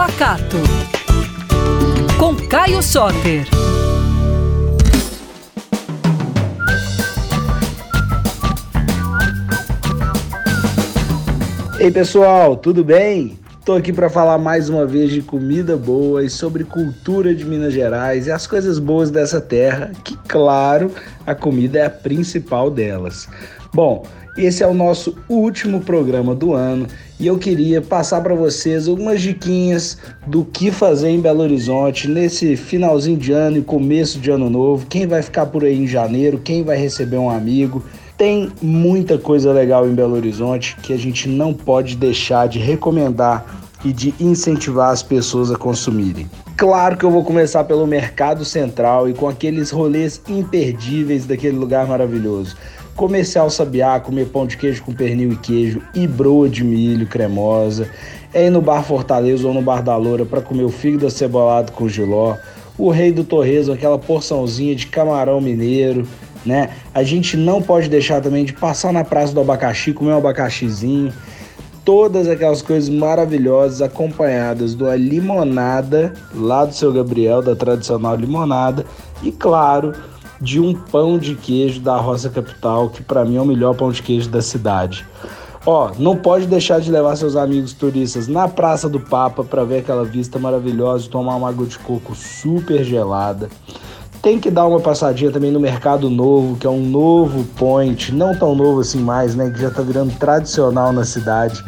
Pacato. Com Caio Soter. Ei pessoal, tudo bem? Estou aqui para falar mais uma vez de comida boa e sobre cultura de Minas Gerais e as coisas boas dessa terra, que claro, a comida é a principal delas. Bom, esse é o nosso último programa do ano e eu queria passar para vocês algumas diquinhas do que fazer em Belo Horizonte nesse finalzinho de ano e começo de ano novo. Quem vai ficar por aí em janeiro, quem vai receber um amigo. Tem muita coisa legal em Belo Horizonte que a gente não pode deixar de recomendar e de incentivar as pessoas a consumirem. Claro que eu vou começar pelo Mercado Central e com aqueles rolês imperdíveis daquele lugar maravilhoso. Comercial Sabiá, comer pão de queijo com pernil e queijo e broa de milho cremosa. É ir no Bar Fortaleza ou no Bar da Loura para comer o fígado acebolado com giló. O Rei do Torresmo, aquela porçãozinha de camarão mineiro, né? A gente não pode deixar também de passar na Praça do Abacaxi, comer um abacaxizinho. Todas aquelas coisas maravilhosas acompanhadas de uma limonada lá do seu Gabriel, da tradicional limonada. E claro, de um pão de queijo da Roça Capital, que para mim é o melhor pão de queijo da cidade. Ó, não pode deixar de levar seus amigos turistas na Praça do Papa para ver aquela vista maravilhosa e tomar uma água de coco super gelada. Tem que dar uma passadinha também no Mercado Novo, que é um novo point, não tão novo assim mais, né, que já tá virando tradicional na cidade,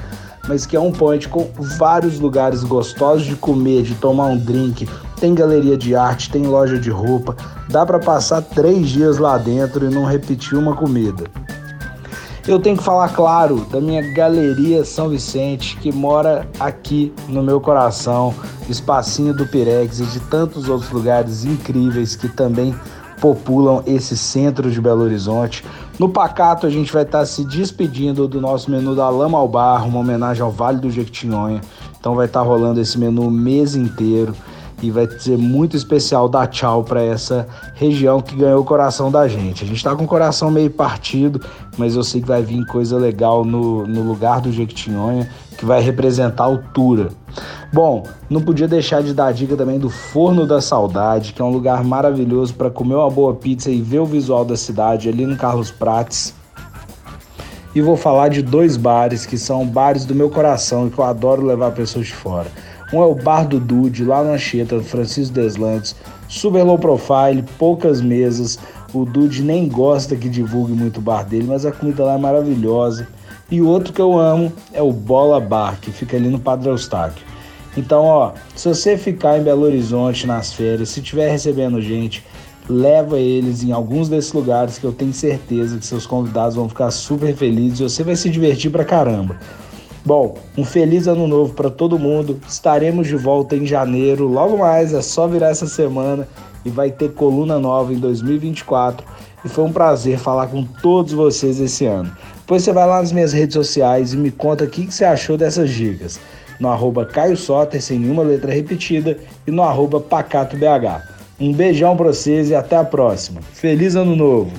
mas que é um point com vários lugares gostosos de comer, de tomar um drink, tem galeria de arte, tem loja de roupa. Dá para passar três dias lá dentro e não repetir uma comida. Eu tenho que falar, claro, da minha Galeria São Vicente, que mora aqui no meu coração, espacinho do Pirex e de tantos outros lugares incríveis que também populam esse centro de Belo Horizonte. No Pacato, a gente vai estar se despedindo do nosso menu da Lama ao Barro, uma homenagem ao Vale do Jequitinhonha. Então vai estar rolando esse menu o mês inteiro e vai ser muito especial dar tchau para essa região que ganhou o coração da gente. A gente está com o coração meio partido, mas eu sei que vai vir coisa legal no, no lugar do Jequitinhonha que vai representar a altura. Bom, não podia deixar de dar a dica também do Forno da Saudade, que é um lugar maravilhoso para comer uma boa pizza e ver o visual da cidade ali no Carlos Prates. E vou falar de dois bares que são bares do meu coração e que eu adoro levar pessoas de fora. Um é o Bar do Dude, lá na Anchieta, Francisco Deslandes. Super low profile, poucas mesas. O Dude nem gosta que divulgue muito o bar dele, mas a comida lá é maravilhosa. E o outro que eu amo é o Bola Bar, que fica ali no Padre Eustáquio. Então, ó, se você ficar em Belo Horizonte nas férias, se estiver recebendo gente, leva eles em alguns desses lugares que eu tenho certeza que seus convidados vão ficar super felizes e você vai se divertir pra caramba. Bom, um feliz ano novo para todo mundo. Estaremos de volta em janeiro. Logo mais, é só virar essa semana e vai ter coluna nova em 2024. E foi um prazer falar com todos vocês esse ano. Depois você vai lá nas minhas redes sociais e me conta o que, você achou dessas dicas. No arroba Caio Soter, sem nenhuma letra repetida, e no arroba PacatoBH. Um beijão para vocês e até a próxima. Feliz ano novo!